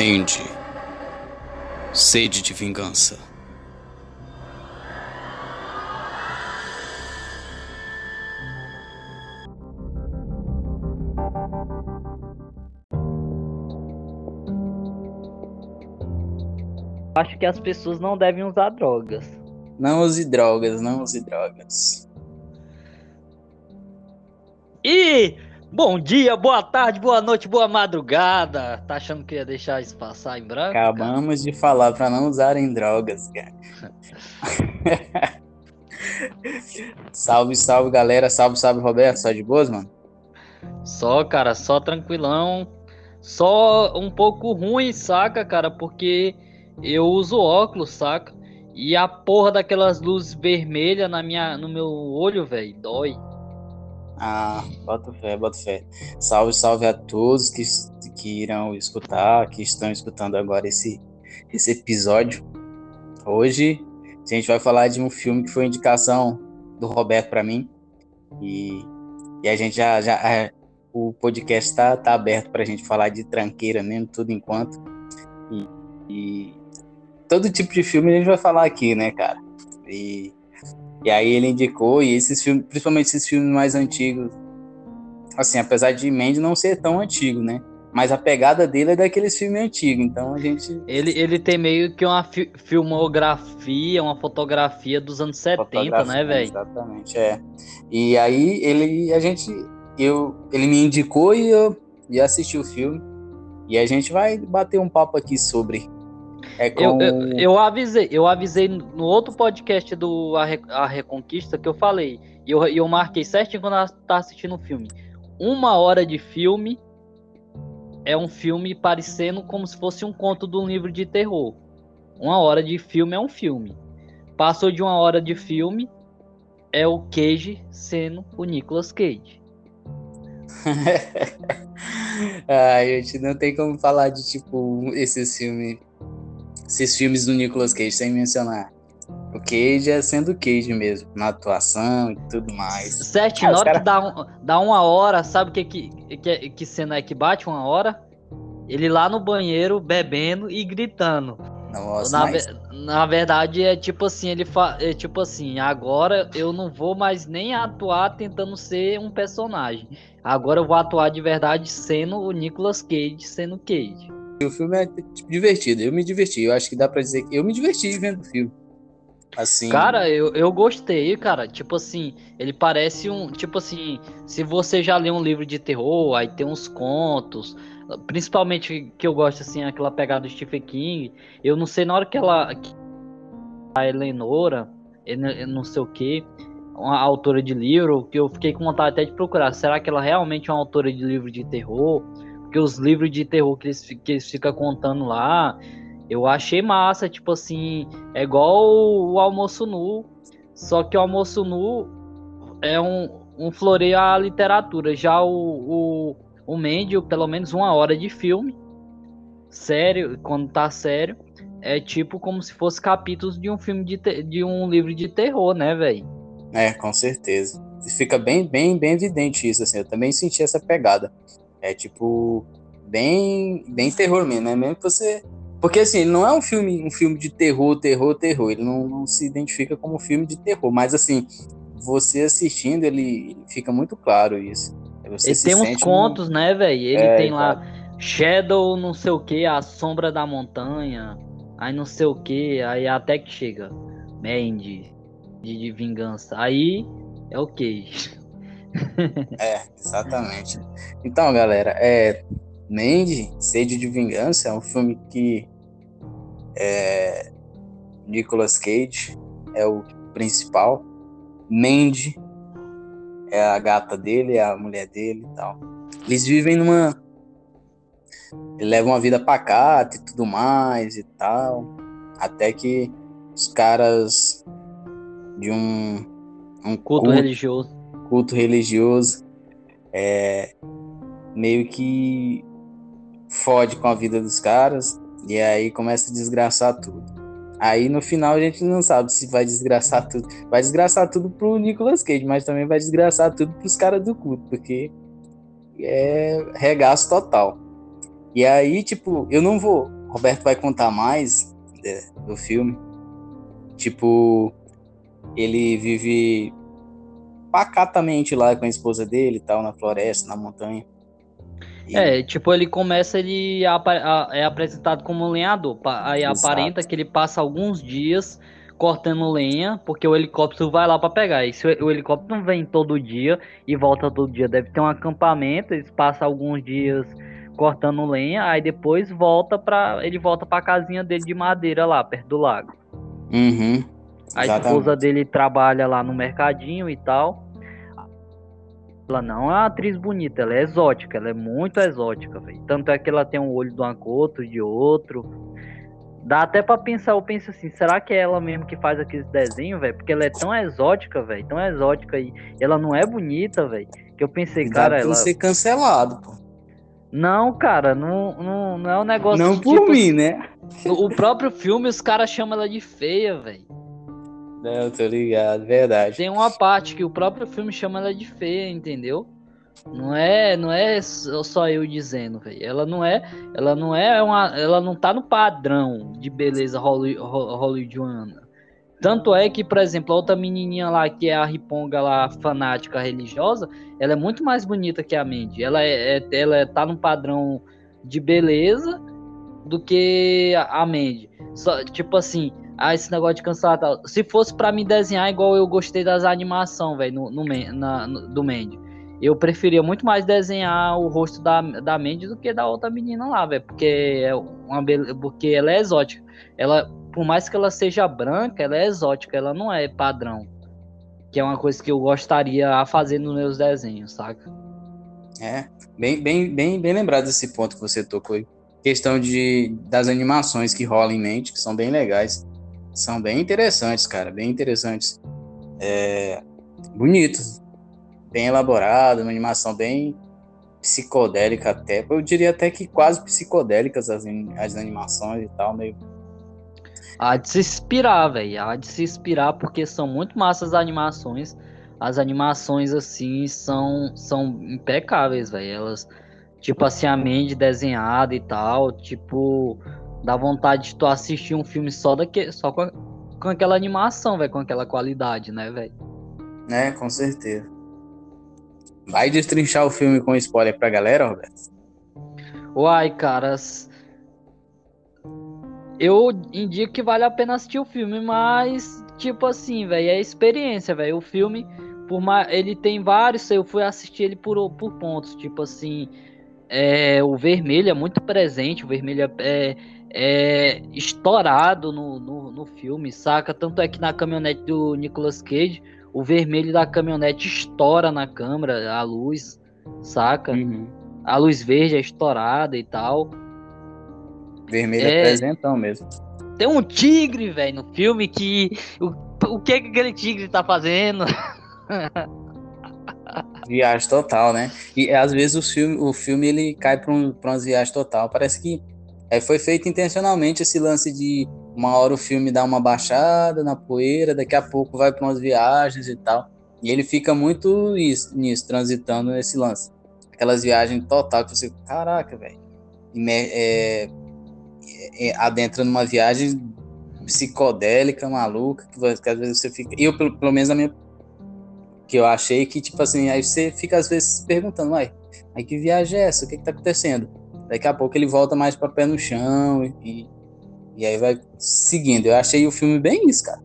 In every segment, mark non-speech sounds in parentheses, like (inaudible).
Mandy. Sede de vingança. Acho que as pessoas não devem usar drogas. Não use drogas, não use drogas. E bom dia, boa tarde, boa noite, boa madrugada. Tá achando que ia deixar isso passar em branco? cara? Acabamos de falar para não usarem drogas, cara. (laughs) salve, salve, galera. Salve, salve, Roberto. Só de boas, mano? Só, cara, só tranquilão. Só um pouco ruim, saca, cara? Porque eu uso óculos, saca? E a porra daquelas luzes vermelhas na minha, no meu olho, velho, dói. Ah, bota fé, bota fé. Salve, salve a todos que, que irão escutar, que estão escutando agora esse, esse episódio. Hoje a gente vai falar de um filme que foi indicação do Roberto para mim. E, e a gente já. já é, o podcast tá, tá aberto pra gente falar de tranqueira mesmo, tudo enquanto. E, e todo tipo de filme a gente vai falar aqui, né, cara? E, e aí ele indicou, e esses filmes, principalmente esses filmes mais antigos, assim, apesar de Mandy não ser tão antigo, né? Mas a pegada dele é daqueles filmes antigos, então a gente. Ele, ele tem meio que uma fi filmografia, uma fotografia dos anos 70, né, velho? Exatamente, é. E aí ele, a gente, eu, ele me indicou e eu e assisti o filme. E a gente vai bater um papo aqui sobre. É com... eu, eu, eu, avisei, eu avisei no outro podcast do A, Re, a Reconquista que eu falei. E eu, eu marquei certinho quando ela tá assistindo o filme. Uma hora de filme é um filme parecendo como se fosse um conto de um livro de terror. Uma hora de filme é um filme. Passou de uma hora de filme, é o Cage sendo o Nicolas Cage. (laughs) a gente não tem como falar de tipo esses filmes, esses filmes do Nicolas Cage sem mencionar. O Cage é sendo Cage mesmo, na atuação e tudo mais. Sete, ah, na hora cara... que dá, um, dá uma hora, sabe que, que, que, que cena é que bate uma hora? Ele lá no banheiro bebendo e gritando. Nossa, na, mas... na verdade é tipo assim, ele fa... é tipo assim, agora eu não vou mais nem atuar tentando ser um personagem. Agora eu vou atuar de verdade sendo o Nicolas Cage, sendo Cage. O filme é tipo, divertido, eu me diverti. Eu acho que dá pra dizer que eu me diverti vendo o filme. Assim. Cara, eu, eu gostei, cara. Tipo assim, ele parece um. Tipo assim, se você já lê um livro de terror, aí tem uns contos. Principalmente que eu gosto, assim, aquela pegada do Stephen King. Eu não sei na hora que ela. A Eleonora, não sei o que, uma autora de livro, que eu fiquei com vontade até de procurar. Será que ela realmente é uma autora de livro de terror? Porque os livros de terror que eles, que eles ficam contando lá eu achei massa, tipo assim, é igual o, almoço nu, só que o almoço nu é um, um floreio à literatura. Já o, o, o Mendy, pelo menos uma hora de filme, sério, quando tá sério, é tipo como se fosse capítulos de um filme de, de um livro de terror, né, velho? É, com certeza. Fica bem, bem, bem evidente isso, assim. Eu também senti essa pegada. É tipo, bem, bem terror mesmo, né? Mesmo que você porque assim, ele não é um filme, um filme de terror, terror, terror. Ele não, não se identifica como um filme de terror. Mas assim, você assistindo, ele fica muito claro isso. Você ele tem uns contos, no... né, velho? Ele é, tem lá Shadow, não sei o que, a sombra da montanha, aí não sei o que, aí até que chega Mandy de, de vingança. Aí é o que. (laughs) é, exatamente. Então, galera, é Mandy, Sede de Vingança, é um filme que é, Nicolas Cage é o principal. Mandy é a gata dele, é a mulher dele e tal. Eles vivem numa. Ele leva uma vida pacata e tudo mais e tal. Até que os caras de um, um culto, culto religioso. Culto religioso. É, meio que fode com a vida dos caras e aí começa a desgraçar tudo. Aí no final a gente não sabe se vai desgraçar tudo. Vai desgraçar tudo pro Nicolas Cage, mas também vai desgraçar tudo pros caras do culto, porque é regaço total. E aí, tipo, eu não vou. Roberto vai contar mais é, do filme. Tipo, ele vive pacatamente lá com a esposa dele e tal, na floresta, na montanha. E... É, tipo, ele começa, ele é apresentado como um lenhador. Aí Exato. aparenta que ele passa alguns dias cortando lenha, porque o helicóptero vai lá para pegar. E se o helicóptero não vem todo dia e volta todo dia, deve ter um acampamento, eles passam alguns dias cortando lenha, aí depois volta para ele volta para casinha dele de madeira lá perto do lago. Uhum. A esposa dele trabalha lá no mercadinho e tal. Ela não é uma atriz bonita, ela é exótica, ela é muito exótica, véio. Tanto é que ela tem um olho de uma cor, outro de outro. Dá até pra pensar, eu penso assim, será que é ela mesmo que faz aqueles desenhos, velho? Porque ela é tão exótica, velho, tão exótica e ela não é bonita, velho. Que eu pensei, e cara, ela. ser cancelado, pô. Não, cara, não, não, não é um negócio. Não por tipo, mim, né? O próprio filme, os caras chamam ela de feia, velho. Não, tô ligado, verdade. Tem uma parte que o próprio filme chama ela de feia, entendeu? Não é, não é só eu dizendo, velho. Ela não é, ela não é uma, ela não tá no padrão de beleza hollywoodiana. Tanto é que, por exemplo, a outra menininha lá, que é a Riponga lá, fanática religiosa, ela é muito mais bonita que a Mandy. Ela é, é ela é, tá no padrão de beleza do que a Mandy. Só, tipo assim, ah, esse negócio de cancelar tal. Se fosse para me desenhar igual eu gostei das animações, velho, no, no, no, do Mandy. Eu preferia muito mais desenhar o rosto da, da Mandy do que da outra menina lá, velho. Porque, é uma, porque ela é exótica. Ela, por mais que ela seja branca, ela é exótica, ela não é padrão. Que é uma coisa que eu gostaria a fazer nos meus desenhos, saca? É, bem, bem, bem, bem lembrado desse ponto que você tocou aí. Questão de, das animações que rolam em mente, que são bem legais. São bem interessantes, cara, bem interessantes. É, bonitos, bem elaborado, uma animação bem psicodélica até. Eu diria até que quase psicodélicas as, as animações e tal, meio. Há de se inspirar, velho. Há de se inspirar porque são muito massas as animações. As animações, assim, são, são impecáveis, velho. Elas, tipo assim, a mente desenhada e tal, tipo, Dá vontade de tu assistir um filme só, daqui, só com, com aquela animação, velho, com aquela qualidade, né, velho? É, com certeza. Vai destrinchar o filme com spoiler pra galera, Roberto? Uai, caras. Eu indico que vale a pena assistir o filme, mas, tipo assim, velho, é experiência, velho. O filme, por. Ele tem vários, eu fui assistir ele por, por pontos. Tipo assim, é, o vermelho é muito presente, o vermelho é, é é, estourado no, no, no, filme, saca? Tanto é que na caminhonete do Nicolas Cage, o vermelho da caminhonete estoura na câmera, a luz, saca? Uhum. A luz verde é estourada e tal. Vermelho é, é presentão mesmo. Tem um tigre, velho, no filme que. O, o que, que aquele tigre tá fazendo? (laughs) Viagem total, né? E às vezes o filme, o filme ele cai para um, pra umas viagens total. Parece que é, foi feito intencionalmente esse lance de uma hora o filme dá uma baixada na poeira, daqui a pouco vai para umas viagens e tal. E ele fica muito isso, nisso, transitando nesse lance. Aquelas viagens total que você, caraca, velho. É, é, é, adentra numa viagem psicodélica, maluca, que, que, às vezes você fica. Eu, pelo, pelo menos, a minha. Que eu achei que, tipo assim, aí você fica às vezes se perguntando, uai, que viagem é essa? O que, que tá acontecendo? Daqui a pouco ele volta mais para pé no chão e, e aí vai seguindo. Eu achei o filme bem isso, cara.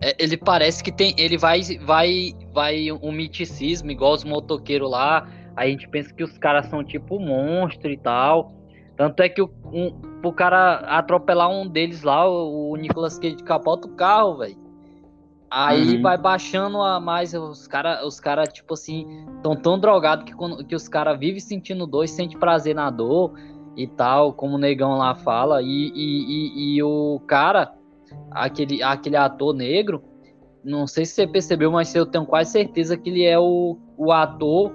É, ele parece que tem. Ele vai, vai, vai um miticismo, igual os motoqueiros lá. A gente pensa que os caras são tipo monstro e tal. Tanto é que o, um, o cara atropelar um deles lá, o, o Nicolas Cage capota o carro, velho. Aí uhum. vai baixando a mais. Os caras, os cara, tipo assim, tão tão drogados que, que os caras vivem sentindo dor e sente prazer na dor e tal, como o negão lá fala. E, e, e, e, o cara, aquele, aquele ator negro, não sei se você percebeu, mas eu tenho quase certeza que ele é o, o ator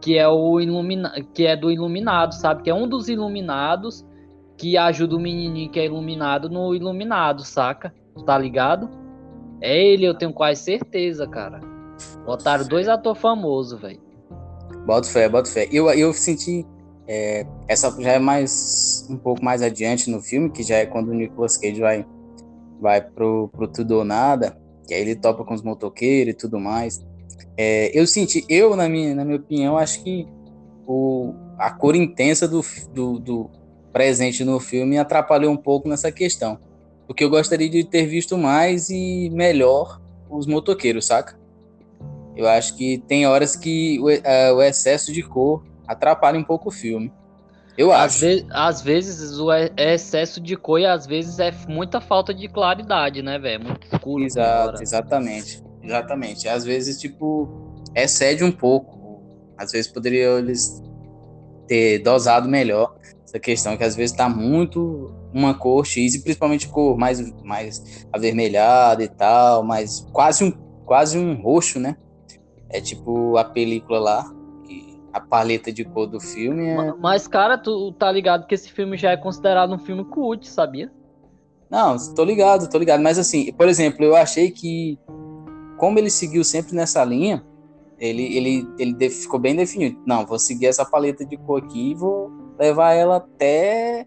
que é o ilumina, que é do Iluminado, sabe? Que é um dos Iluminados que ajuda o menininho que é iluminado no Iluminado, saca? Tá ligado? É ele, eu tenho quase certeza, cara. Botaram dois atores famosos, velho. Bota fé, bota fé. Eu, eu senti É, essa já é mais um pouco mais adiante no filme, que já é quando o Nicolas Cage vai, vai pro, pro Tudo ou Nada, que aí ele topa com os motoqueiros e tudo mais. É, eu senti, eu, na minha, na minha opinião, acho que o, a cor intensa do, do, do presente no filme atrapalhou um pouco nessa questão. Porque eu gostaria de ter visto mais e melhor os motoqueiros, saca? Eu acho que tem horas que o, uh, o excesso de cor atrapalha um pouco o filme. Eu às acho. Ve às vezes o excesso de cor e às vezes é muita falta de claridade, né, velho? Muito escuro. Exato, exatamente. Exatamente. Às vezes, tipo, excede um pouco. Às vezes poderiam eles ter dosado melhor essa questão, que às vezes tá muito uma cor X, e principalmente cor mais, mais avermelhada e tal, mas quase um, quase um roxo, né? É tipo a película lá, a paleta de cor do filme é... Mas, cara, tu tá ligado que esse filme já é considerado um filme cult, sabia? Não, tô ligado, tô ligado. Mas assim, por exemplo, eu achei que como ele seguiu sempre nessa linha, ele, ele, ele ficou bem definido. Não, vou seguir essa paleta de cor aqui e vou levar ela até,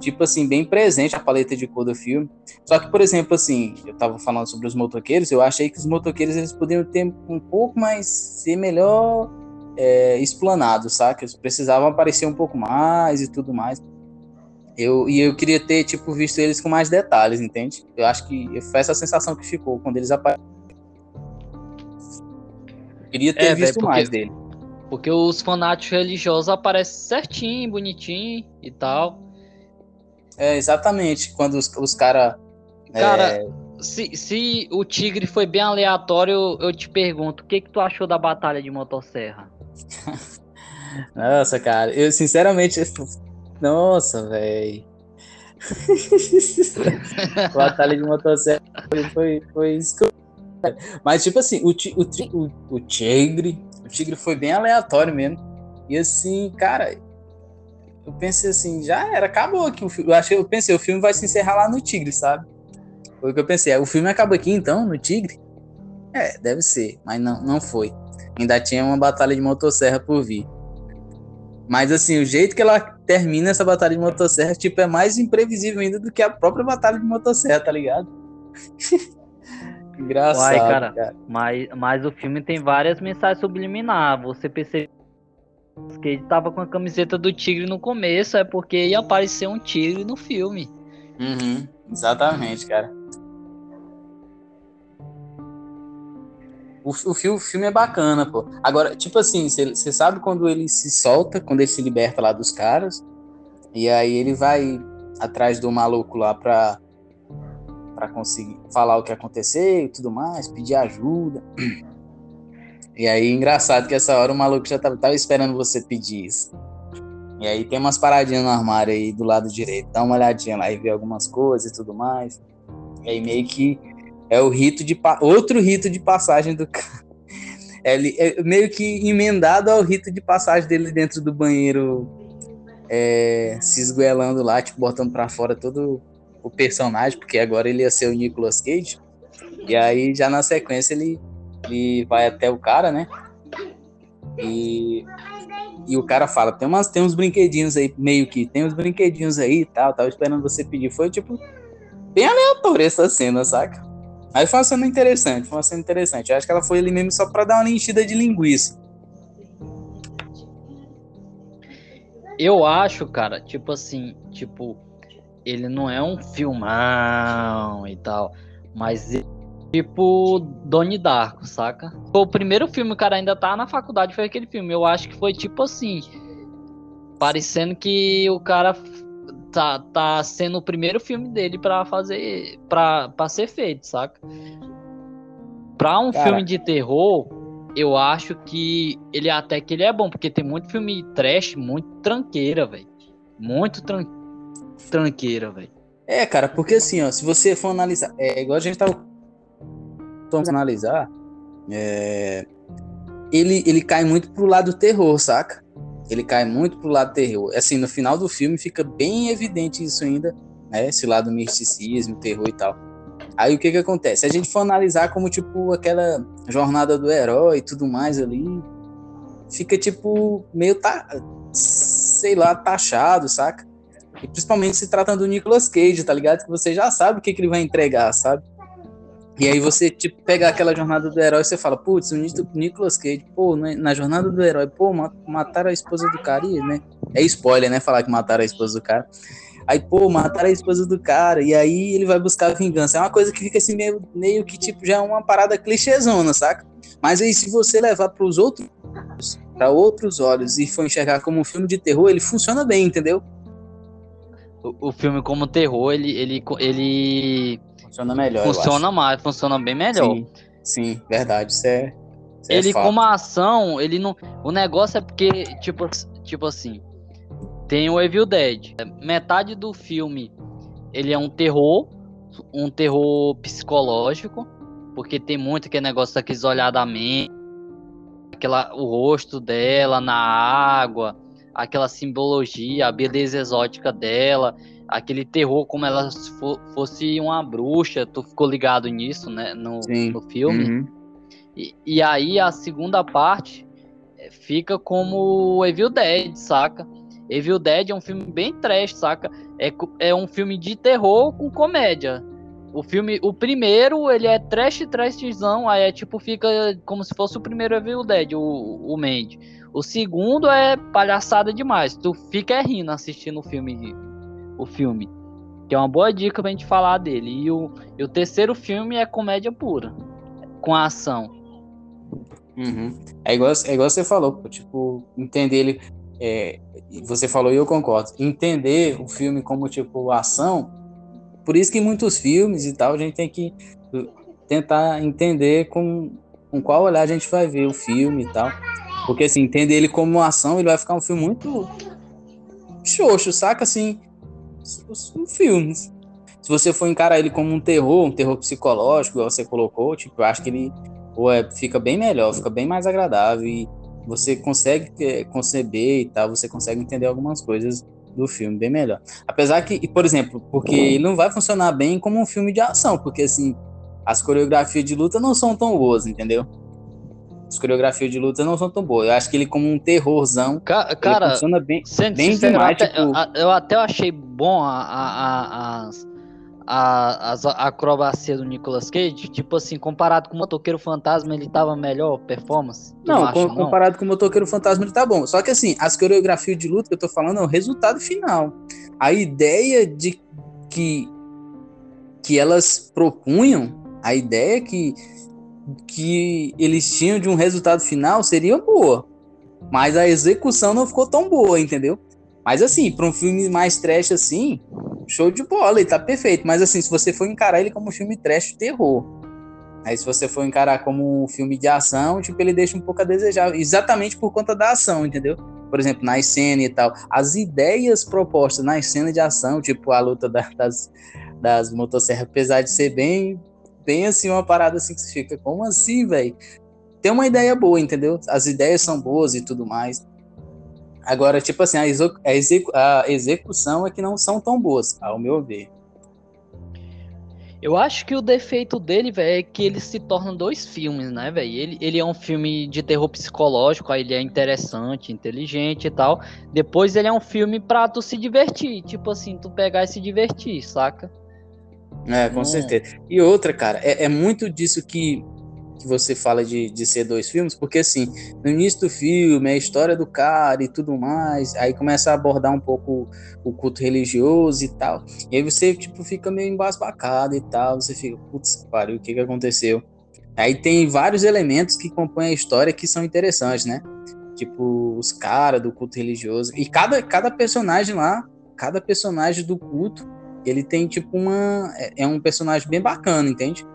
tipo assim, bem presente a paleta de cor do filme. Só que, por exemplo, assim, eu tava falando sobre os motoqueiros, eu achei que os motoqueiros eles poderiam ter um pouco mais, ser melhor é, explanados, saca? Eles precisavam aparecer um pouco mais e tudo mais. Eu, e eu queria ter, tipo, visto eles com mais detalhes, entende? Eu acho que foi essa sensação que ficou quando eles apareceram. Queria ter é, visto véio, porque, mais dele. Porque os fanáticos religiosos aparecem certinho, bonitinho e tal. É, exatamente. Quando os, os caras. Cara, é... se, se o Tigre foi bem aleatório, eu, eu te pergunto, o que, que tu achou da batalha de motosserra? (laughs) Nossa, cara, eu sinceramente. Nossa, velho. (laughs) batalha de motosserra foi, foi, foi mas, tipo assim, o, o, o, o Tigre, o Tigre foi bem aleatório mesmo. E assim, cara, eu pensei assim, já era, acabou aqui o filme. Eu, achei, eu pensei, o filme vai se encerrar lá no Tigre, sabe? Foi o que eu pensei. É, o filme acaba aqui então, no Tigre? É, deve ser, mas não, não foi. Ainda tinha uma batalha de motosserra por vir. Mas assim, o jeito que ela termina essa batalha de motosserra, tipo, é mais imprevisível ainda do que a própria batalha de motosserra, tá ligado? (laughs) Engraçado. Uai, cara, cara, Mas, mas o filme tem várias mensagens subliminares. Você percebe que ele tava com a camiseta do tigre no começo, é porque ia aparecer um tigre no filme. Uhum, exatamente, cara. O, o, o filme é bacana, pô. Agora, tipo assim, você sabe quando ele se solta, quando ele se liberta lá dos caras, e aí ele vai atrás do maluco lá pra para conseguir falar o que aconteceu e tudo mais, pedir ajuda. (clears throat) E aí, engraçado que essa hora o maluco já tava, tava esperando você pedir isso. E aí tem umas paradinhas no armário aí do lado direito, dá uma olhadinha lá e vê algumas coisas e tudo mais. E aí meio que é o rito de outro rito de passagem do cara. É, é meio que emendado ao rito de passagem dele dentro do banheiro, é, se esguelando lá, tipo, botando para fora todo o personagem, porque agora ele ia ser o Nicolas Cage. E aí, já na sequência, ele, ele vai até o cara, né? E, e o cara fala: tem, umas, tem uns brinquedinhos aí, meio que, tem uns brinquedinhos aí e tal, tava esperando você pedir. Foi tipo, bem aleatório essa cena, saca? Mas foi uma cena interessante, foi uma cena interessante. Eu acho que ela foi ali mesmo só pra dar uma enchida de linguiça. Eu acho, cara, tipo assim, tipo, ele não é um filmão e tal, mas ele, tipo Donnie Darko, saca? O primeiro filme, o cara ainda tá na faculdade, foi aquele filme. Eu acho que foi tipo assim, parecendo que o cara tá, tá sendo o primeiro filme dele para fazer, para ser feito, saca? Pra um cara. filme de terror, eu acho que ele até que ele é bom, porque tem muito filme trash, muito tranqueira, velho. Muito tranqueira tranqueira, velho. É, cara, porque assim, ó, se você for analisar, é igual a gente tava vamos analisar, é, ele, ele cai muito pro lado terror, saca? Ele cai muito pro lado terror. Assim, no final do filme fica bem evidente isso ainda, né? Esse lado misticismo, terror e tal. Aí o que que acontece? Se a gente for analisar como, tipo, aquela jornada do herói e tudo mais ali, fica, tipo, meio tá sei lá, taxado, saca? E principalmente se tratando do Nicolas Cage, tá ligado? Que você já sabe o que, que ele vai entregar, sabe? E aí você, tipo, pega aquela jornada do herói e você fala, putz, o Nicolas Cage, pô, né, na jornada do herói, pô, mataram a esposa do cara, e, né? É spoiler, né? Falar que mataram a esposa do cara. Aí, pô, mataram a esposa do cara, e aí ele vai buscar vingança. É uma coisa que fica assim, meio, meio que, tipo, já é uma parada clichêzona, saca? Mas aí, se você levar para os outros, para outros olhos e for enxergar como um filme de terror, ele funciona bem, entendeu? O, o filme como terror, ele, ele, ele funciona melhor. Funciona mais, funciona bem melhor. Sim, sim verdade. Isso é. Isso é ele, é como ação, ele não. O negócio é porque, tipo, tipo assim, tem o Evil Dead. Metade do filme ele é um terror, um terror psicológico, porque tem muito aquele negócio daqueles olhar da mente, aquela, o rosto dela na água, aquela simbologia, a beleza exótica dela aquele terror como ela fosse uma bruxa, tu ficou ligado nisso, né, no, no filme. Uhum. E, e, aí a segunda parte eh, fica como Evil Dead, saca? Evil Dead é um filme bem trash, saca? É, é um filme de terror com comédia. O filme, o primeiro, ele é trash, trashzão, aí é tipo, fica como se fosse o primeiro Evil Dead, o, o Mandy. O segundo é palhaçada demais, tu fica rindo assistindo o filme o filme. Que é uma boa dica pra gente falar dele. E o, e o terceiro filme é comédia pura. Com ação. Uhum. É, igual, é igual você falou, tipo, entender ele. É, você falou e eu concordo. Entender o filme como, tipo, ação. Por isso que muitos filmes e tal, a gente tem que tentar entender com, com qual olhar a gente vai ver o filme e tal. Porque, assim, entender ele como ação, ele vai ficar um filme muito xoxo, saca? Assim, os, os filmes. Se você for encarar ele como um terror, um terror psicológico, igual você colocou, tipo, eu acho que ele ou é, fica bem melhor, fica bem mais agradável e você consegue é, conceber e tal, você consegue entender algumas coisas do filme bem melhor. Apesar que, por exemplo, porque ele não vai funcionar bem como um filme de ação, porque assim, as coreografias de luta não são tão boas, entendeu? As coreografias de luta não são tão boas. Eu acho que ele, como um terrorzão, Ca cara, funciona bem, bem demais. Eu até, tipo... eu, eu até achei bom a, a, a, as, a, as acrobacias do Nicolas Cage. Tipo assim, comparado com o Motoqueiro Fantasma, ele tava melhor performance? Não, com, não, comparado com o Motoqueiro Fantasma, ele tá bom. Só que assim, as coreografias de luta que eu tô falando é o resultado final. A ideia de que, que elas propunham, a ideia que que eles tinham de um resultado final seria boa. Mas a execução não ficou tão boa, entendeu? Mas assim, para um filme mais trash assim, show de bola, ele tá perfeito. Mas assim, se você for encarar ele como um filme trash terror, aí se você for encarar como um filme de ação, tipo, ele deixa um pouco a desejar, exatamente por conta da ação, entendeu? Por exemplo, na cena e tal. As ideias propostas na cena de ação, tipo a luta das, das motosserras, apesar de ser bem tem assim uma parada assim que você fica, como assim, velho? Tem uma ideia boa, entendeu? As ideias são boas e tudo mais. Agora, tipo assim, a, execu a, execu a execução é que não são tão boas, ao meu ver. Eu acho que o defeito dele, velho, é que ele se torna dois filmes, né, velho? Ele, ele é um filme de terror psicológico, aí ele é interessante, inteligente e tal. Depois ele é um filme pra tu se divertir, tipo assim, tu pegar e se divertir, saca? É, com hum. certeza. E outra, cara, é, é muito disso que, que você fala de, de ser dois filmes, porque assim, no início do filme, a história do cara e tudo mais, aí começa a abordar um pouco o culto religioso e tal. E aí você, tipo, fica meio embasbacado e tal, você fica, putz, pariu, o que que aconteceu? Aí tem vários elementos que compõem a história que são interessantes, né? Tipo, os caras do culto religioso. E cada, cada personagem lá, cada personagem do culto ele tem tipo uma. É, é um personagem bem bacana, entende?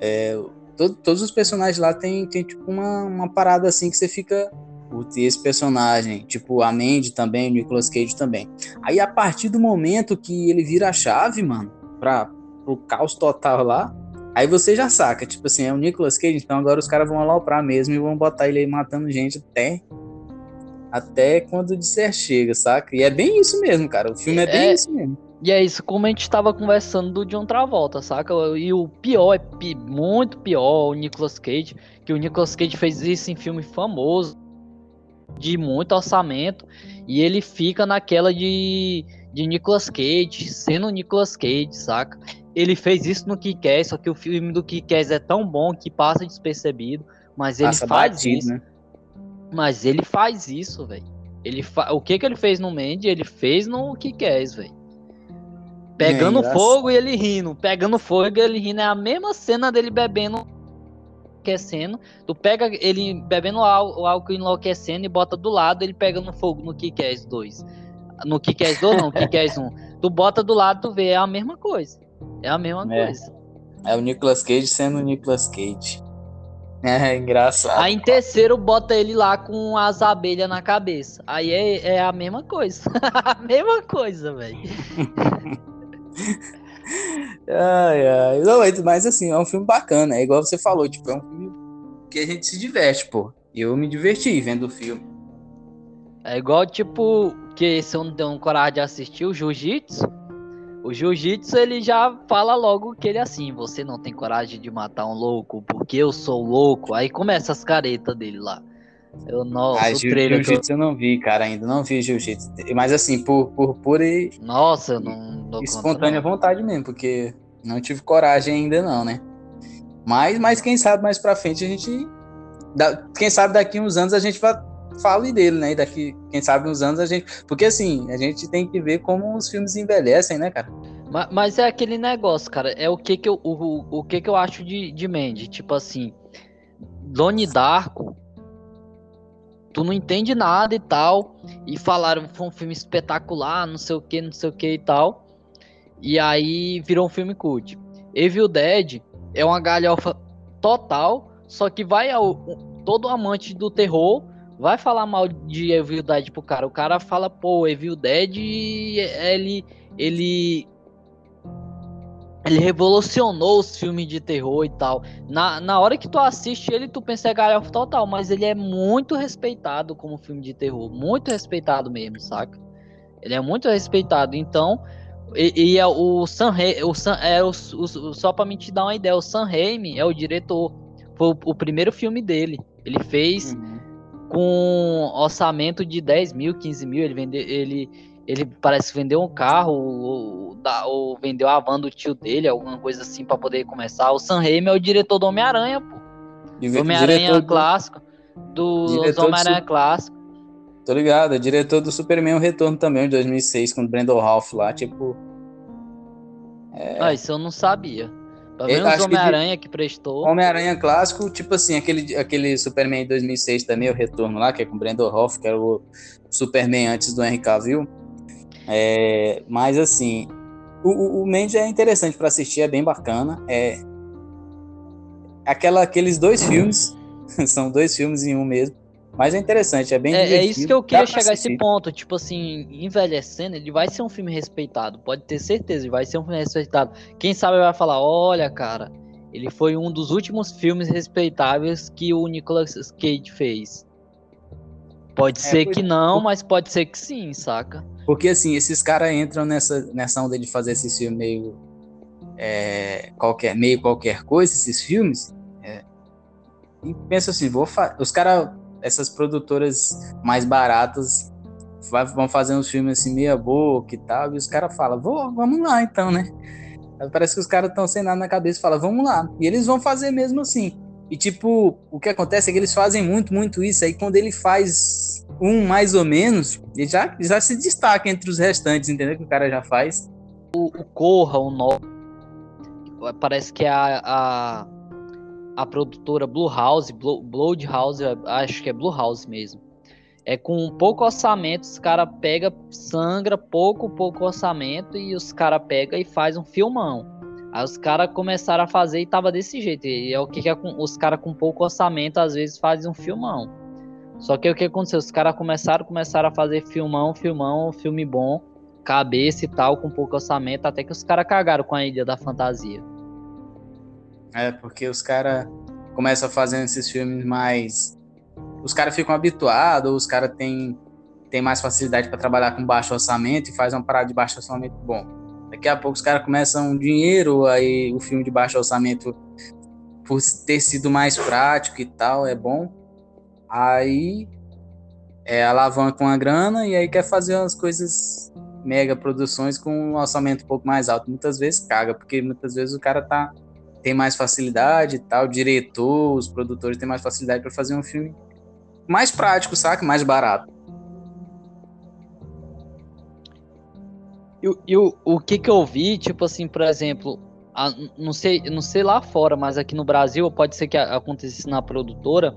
É, todo, todos os personagens lá tem, tem tipo uma, uma parada assim que você fica. Putz, esse personagem, tipo a Mandy também, o Nicolas Cage também. Aí a partir do momento que ele vira a chave, mano, pra, pro caos total lá, aí você já saca, tipo assim, é o Nicolas Cage, então agora os caras vão aloprar mesmo e vão botar ele aí matando gente até até quando disser chega, saca? E é bem isso mesmo, cara. O filme é bem é, isso mesmo. E é isso, como a gente estava conversando do John Travolta, saca? E o pior, é pi muito pior, o Nicolas Cage, que o Nicolas Cage fez isso em filme famoso. de muito orçamento e ele fica naquela de, de Nicolas Cage, sendo Nicolas Cage, saca? Ele fez isso no Kick-Ass, só que o filme do Kick-Ass é tão bom que passa despercebido, mas ele passa faz batido, isso. Né? Mas ele faz isso, velho. Ele fa... O que que ele fez no Mandy, ele fez no Kick-Ass, velho. Pegando é, fogo e ele rindo. Pegando fogo e ele rindo. É a mesma cena dele bebendo enlouquecendo. Tu pega ele bebendo o álcool enlouquecendo e bota do lado ele pegando fogo no Kick-Ass 2. No Kick-Ass 2 não, no Kick-Ass 1. Tu bota do lado, tu vê, é a mesma coisa. É a mesma é. coisa. É o Nicolas Cage sendo o Nicolas Cage. (laughs) É engraçado. Aí em terceiro bota ele lá com as abelhas na cabeça. Aí é, é a mesma coisa. (laughs) a mesma coisa, velho. (laughs) ai, ai. Não, mas assim, é um filme bacana. É igual você falou, tipo, é um filme que a gente se diverte, pô. Eu me diverti vendo o filme. É igual, tipo, que se eu não tenho coragem de assistir o Jiu-Jitsu, o jiu-jitsu ele já fala logo que ele é assim, você não tem coragem de matar um louco porque eu sou louco. Aí começa as caretas dele lá. Eu, nossa, ah, jiu-jitsu eu... eu não vi, cara, ainda não vi jiu-jitsu. Mas assim, por, por pura e. Nossa, eu não. espontânea conta, vontade mesmo, porque não tive coragem ainda, não, né? Mas, mas quem sabe mais pra frente a gente. Quem sabe daqui uns anos a gente vai fale dele, né? E daqui, quem sabe, uns anos a gente. Porque assim, a gente tem que ver como os filmes envelhecem, né, cara? Mas, mas é aquele negócio, cara. É o que que eu, o, o que que eu acho de, de Mandy. Tipo assim, Doni Darko, tu não entende nada e tal. E falaram foi um filme espetacular, não sei o que, não sei o que e tal. E aí virou um filme cult. Evil Dead é uma galhofa total, só que vai ao todo amante do terror vai falar mal de Evil Dead pro cara. O cara fala, pô, Evil Dead, ele. Ele. Ele revolucionou os filmes de terror e tal. Na, na hora que tu assiste ele, tu pensa é galhofa total, mas ele é muito respeitado como filme de terror. Muito respeitado mesmo, saca? Ele é muito respeitado. Então, e, e é o Sam Raimi, o Sam, é o, o, só pra me te dar uma ideia, o Sam Raimi é o diretor. Foi o, o primeiro filme dele. Ele fez. Uhum com orçamento de 10 mil, 15 mil. Ele, vende, ele, ele parece que vendeu um carro ou, ou, vendeu a van do tio dele, alguma coisa assim, para poder começar. O Sam Raimi é o diretor do Homem-Aranha, pô. Homem-Aranha do... clássico. Do Homem-Aranha do... clássico. Tô ligado, é diretor do Superman O Retorno também, de 2006, com o Brandon Ralph lá, tipo... É... Ah, isso eu não sabia. Pelo menos Homem-Aranha que, que, prestou. Homem-Aranha clássico, tipo assim, aquele, aquele Superman 2006 também, o Retorno lá, que é com o Brandon Hoff, que era o Superman antes do Henry Cavill. É, mas assim, o, o Mandy é interessante para assistir, é bem bacana. É aquela, aqueles dois filmes, (laughs) são dois filmes em um mesmo. Mas é interessante, é bem é, é isso que eu queria chegar a esse ponto. Tipo assim, envelhecendo, ele vai ser um filme respeitado. Pode ter certeza, ele vai ser um filme respeitado. Quem sabe vai falar: olha, cara, ele foi um dos últimos filmes respeitáveis que o Nicolas Cage fez. Pode é, ser que não, mas pode ser que sim, saca? Porque assim, esses caras entram nessa, nessa onda de fazer esse filme meio. É, qualquer, meio qualquer coisa, esses filmes. É, e pensa assim, vou os caras essas produtoras mais baratas vão fazer uns filmes assim, meia boca e tal, e os caras falam, vamos lá então, né? Parece que os caras estão sem nada na cabeça e falam, vamos lá. E eles vão fazer mesmo assim. E tipo, o que acontece é que eles fazem muito, muito isso. Aí quando ele faz um mais ou menos, ele já, já se destaca entre os restantes, entendeu? Que o cara já faz. O, o Corra, o Nó, parece que é a, a a produtora Blue House, Blue, Blood House, acho que é Blue House mesmo. É com pouco orçamento, os cara pega, sangra pouco, pouco orçamento e os cara pega e faz um filmão. Aí os caras começaram a fazer e tava desse jeito. E é o que, que é com, os caras com pouco orçamento às vezes fazem um filmão. Só que o que aconteceu? Os caras começaram, começaram a fazer filmão, filmão, filme bom, cabeça e tal, com pouco orçamento, até que os caras cagaram com a Ilha da Fantasia. É, porque os caras começam fazendo esses filmes mais. Os caras ficam habituados, os caras têm, têm mais facilidade para trabalhar com baixo orçamento e faz uma parada de baixo orçamento bom. Daqui a pouco os caras começam dinheiro, aí o filme de baixo orçamento, por ter sido mais prático e tal, é bom. Aí é, alavanca uma grana e aí quer fazer umas coisas mega produções com um orçamento um pouco mais alto. Muitas vezes caga, porque muitas vezes o cara tá tem mais facilidade e tal, o diretor, os produtores têm mais facilidade para fazer um filme mais prático, saca? Mais barato. E, o, o que que eu vi, tipo assim, por exemplo, a, não sei, não sei lá fora, mas aqui no Brasil pode ser que acontecesse na produtora.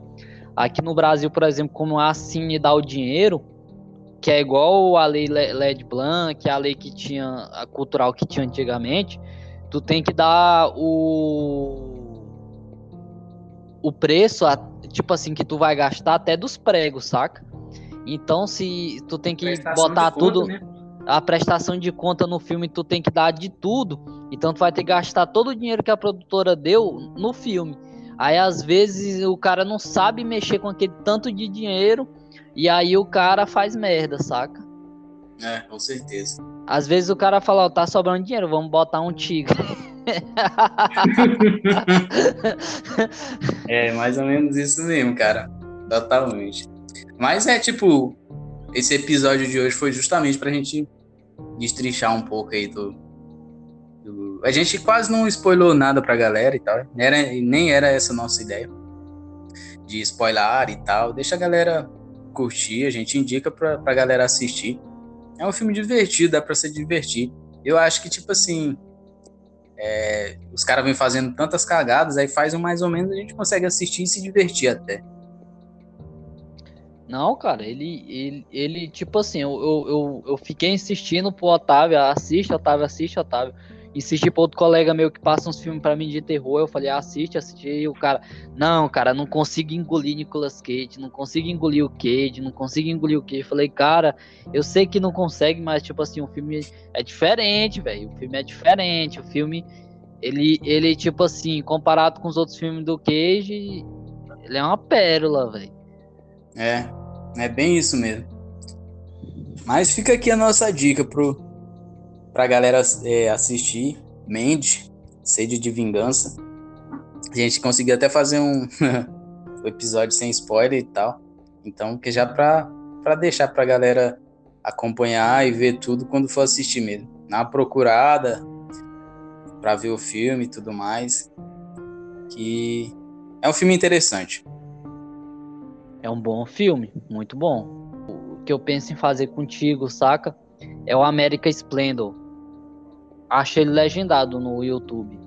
Aqui no Brasil, por exemplo, como a Cine dá o dinheiro, que é igual a lei LED Blanc, que é a lei que tinha a cultural que tinha antigamente, tu tem que dar o o preço, tipo assim, que tu vai gastar até dos pregos, saca? Então, se tu tem que botar tudo, né? a prestação de conta no filme, tu tem que dar de tudo. Então, tu vai ter que gastar todo o dinheiro que a produtora deu no filme. Aí, às vezes, o cara não sabe mexer com aquele tanto de dinheiro e aí o cara faz merda, saca? É, com certeza. Às vezes o cara fala, ó, tá sobrando dinheiro, vamos botar um tigre. (laughs) é, mais ou menos isso mesmo, cara. Totalmente. Mas é tipo, esse episódio de hoje foi justamente pra gente destrinchar um pouco aí do, do. A gente quase não spoilou nada pra galera e tal. Era, nem era essa a nossa ideia de spoiler e tal. Deixa a galera curtir, a gente indica pra, pra galera assistir. É um filme divertido, dá pra se divertir. Eu acho que, tipo assim, é, os caras vêm fazendo tantas cagadas, aí faz um mais ou menos, a gente consegue assistir e se divertir até. Não, cara, ele, ele, ele tipo assim, eu, eu, eu, fiquei insistindo pro Otávio, assiste, Otávio, assiste, Otávio insisti pra outro colega meu que passa uns filmes pra mim de terror. Eu falei, assiste, assiste. E o cara, não, cara, não consigo engolir Nicolas Cage, não consigo engolir o Cage, não consigo engolir o Cage. Eu falei, cara, eu sei que não consegue, mas tipo assim, o filme é diferente, velho. O filme é diferente. O filme, ele, ele, tipo assim, comparado com os outros filmes do Cage, ele é uma pérola, velho. É, é bem isso mesmo. Mas fica aqui a nossa dica pro, pra galera é, assistir. Mandy, Sede de Vingança. A gente conseguiu até fazer (laughs) um, episódio sem spoiler e tal. Então, que já pra, pra deixar pra galera acompanhar e ver tudo quando for assistir mesmo. Na procurada, pra ver o filme e tudo mais. Que é um filme interessante. É um bom filme, muito bom. O que eu penso em fazer contigo, saca? É o América Splendor acha ele legendado no YouTube.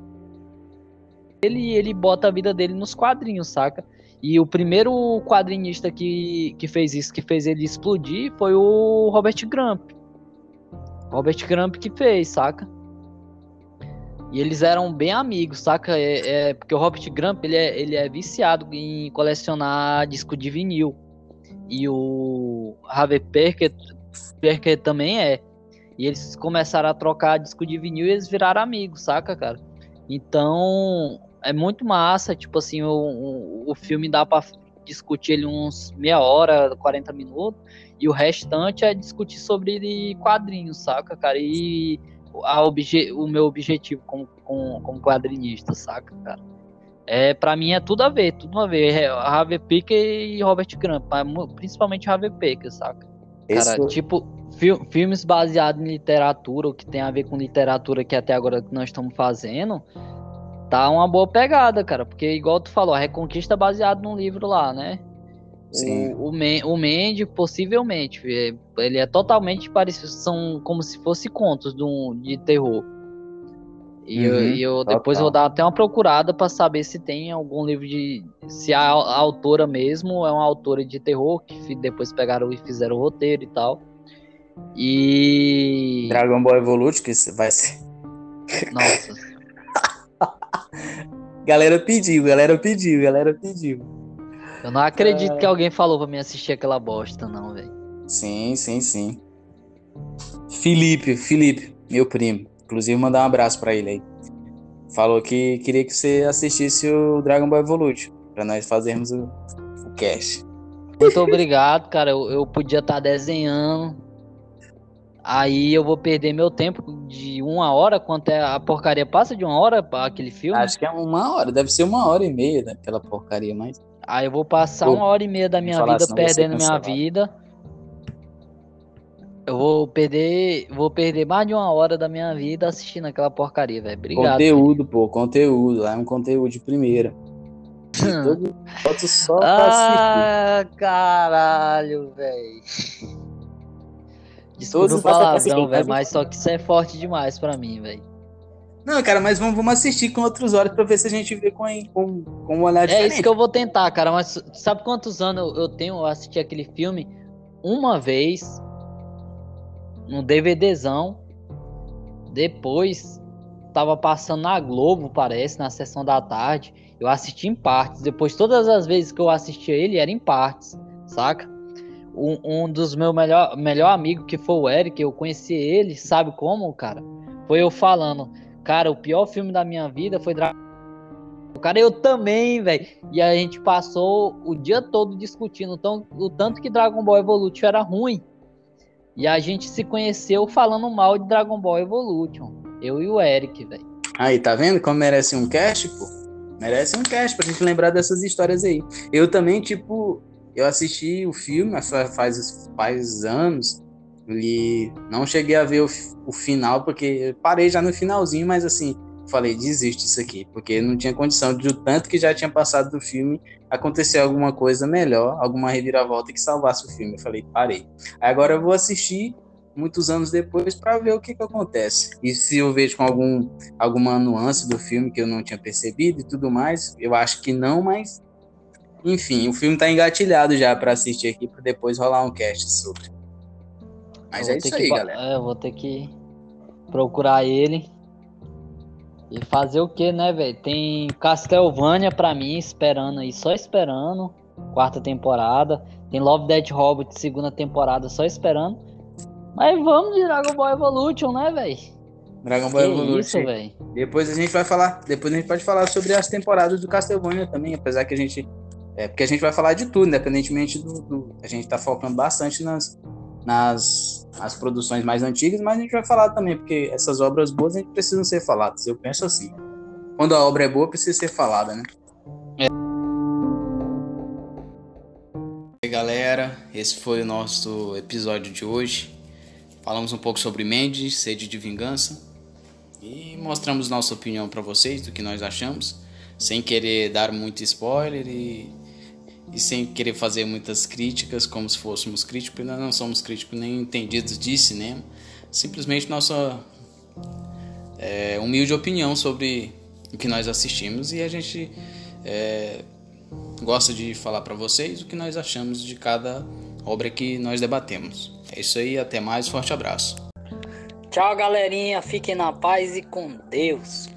Ele, ele bota a vida dele nos quadrinhos, saca? E o primeiro quadrinista que, que fez isso, que fez ele explodir, foi o Robert Grump. Robert Grump que fez, saca? E eles eram bem amigos, saca? É, é, porque o Robert Grump ele é, ele é viciado em colecionar disco de vinil. E o Harvey Perker, Perker também é. E eles começaram a trocar disco de vinil e eles viraram amigos, saca, cara? Então, é muito massa, tipo assim, o, o, filme dá pra discutir ele uns meia hora, 40 minutos, e o restante é discutir sobre quadrinhos, saca, cara? E a obje, o meu objetivo como, como, como quadrinista, saca, cara? É, pra mim é tudo a ver, tudo a ver. É, Harvey Picker e Robert Grant, principalmente Harvey Picker, saca? Cara, tipo, filmes baseados em literatura, o que tem a ver com literatura que até agora nós estamos fazendo, tá uma boa pegada, cara. Porque, igual tu falou, a Reconquista é baseado num livro lá, né? Sim. O, o, Men o Mendy, possivelmente, é, ele é totalmente parecido, são como se fosse contos de, um, de terror. E uhum, eu, eu depois vou dar até uma procurada para saber se tem algum livro de. Se a, a, autora mesmo é uma autora de terror, que depois pegaram e fizeram o roteiro e tal. E. Dragon Ball Evolute, que vai ser. Nossa. (laughs) galera pediu, galera pediu, galera pediu. Eu não acredito é... que alguém falou pra mim assistir aquela bosta, não, velho. Sim, sim, sim. Felipe, Felipe, meu primo. Inclusive, mandar um abraço pra ele aí. Falou que queria que você assistisse o Dragon Ball Evolute, pra nós fazermos o, o cast. Muito obrigado, cara. Eu, eu podia estar tá desenhando, Aí eu vou perder meu tempo de uma hora, quanto é a porcaria passa de uma hora para aquele filme? Acho que é uma hora, deve ser uma hora e meia daquela porcaria, mas. Aí eu vou passar Pô, uma hora e meia da minha vida perdendo minha vida, Eu vou perder, vou perder mais de uma hora da minha vida assistindo aquela porcaria, velho. Obrigado. Conteúdo, pô, conteúdo. Lá é um conteúdo de primeira. (laughs) Todo foto só pra Ah, caralho, velho. Desculpa o palavrão, velho, mas- só que isso é forte demais pra mim, velho. Não, cara, mas vamos, vamos assistir com outros olhos pra ver se a gente vê com, com, com um olhar É diferente. isso que eu vou tentar, cara. Mas sabe quantos anos eu, eu tenho? Eu assisti aquele filme uma vez no DVDzão. Depois tava passando na Globo, parece, na sessão da tarde. Eu assisti em partes. Depois, todas as vezes que eu assistia ele, era em partes, saca? Um, um dos meus melhor, melhor amigos, que foi o Eric, eu conheci ele, sabe como, cara? Foi eu falando, cara, o pior filme da minha vida foi Dragon cara, eu também, velho. E a gente passou o dia todo discutindo tão- o tanto que Dragon Ball Evolution era ruim. E a gente se conheceu falando mal de Dragon Ball Evolution. Eu e o Eric, velho. Aí, tá vendo como merece um cast, pô? Merece um cast pra gente lembrar dessas histórias aí. Eu também, tipo, eu assisti o filme faz, faz anos e não cheguei a ver o, o final, porque parei já no finalzinho, mas assim, falei, desiste isso aqui, porque não tinha condição de o tanto que já tinha passado do filme acontecer alguma coisa melhor, alguma reviravolta que salvasse o filme. Eu falei, parei. Aí agora eu vou assistir muitos anos depois pra ver o que que acontece. E se eu vejo com algum alguma nuance do filme que eu não tinha percebido e tudo mais. Eu acho que não, mas enfim, o filme tá engatilhado já pra assistir aqui para depois rolar um cast sobre. Mas é isso aí, galera. É, eu vou ter que procurar ele. E fazer o que, né, velho? Tem Castlevania pra mim, esperando aí, só esperando. Quarta temporada. Tem Love Dead Robot, segunda temporada, só esperando. Mas vamos de Dragon Ball Evolution, né, velho? Dragon Ball Que isso, Evolution. velho? Depois a gente vai falar, depois a gente pode falar sobre as temporadas do Castlevania também, apesar que a gente é porque a gente vai falar de tudo, independentemente do, do- a gente tá focando bastante nas nas as produções mais antigas, mas a gente vai falar também porque essas obras boas a gente precisam ser faladas. Eu penso assim. Quando a obra é boa, precisa ser falada, né? E aí, galera, esse foi o nosso episódio de hoje. Falamos um pouco sobre Mendes, sede de vingança e mostramos nossa opinião para vocês do que nós achamos, sem querer dar muito spoiler e, e sem querer fazer muitas críticas como se fôssemos críticos, nós não somos críticos nem entendidos de cinema, simplesmente nossa é, humilde opinião sobre o que nós assistimos e a gente é, gosta de falar para vocês o que nós achamos de cada obra que nós debatemos. É isso aí, até mais, forte abraço. Tchau, galerinha. Fiquem na paz e com Deus.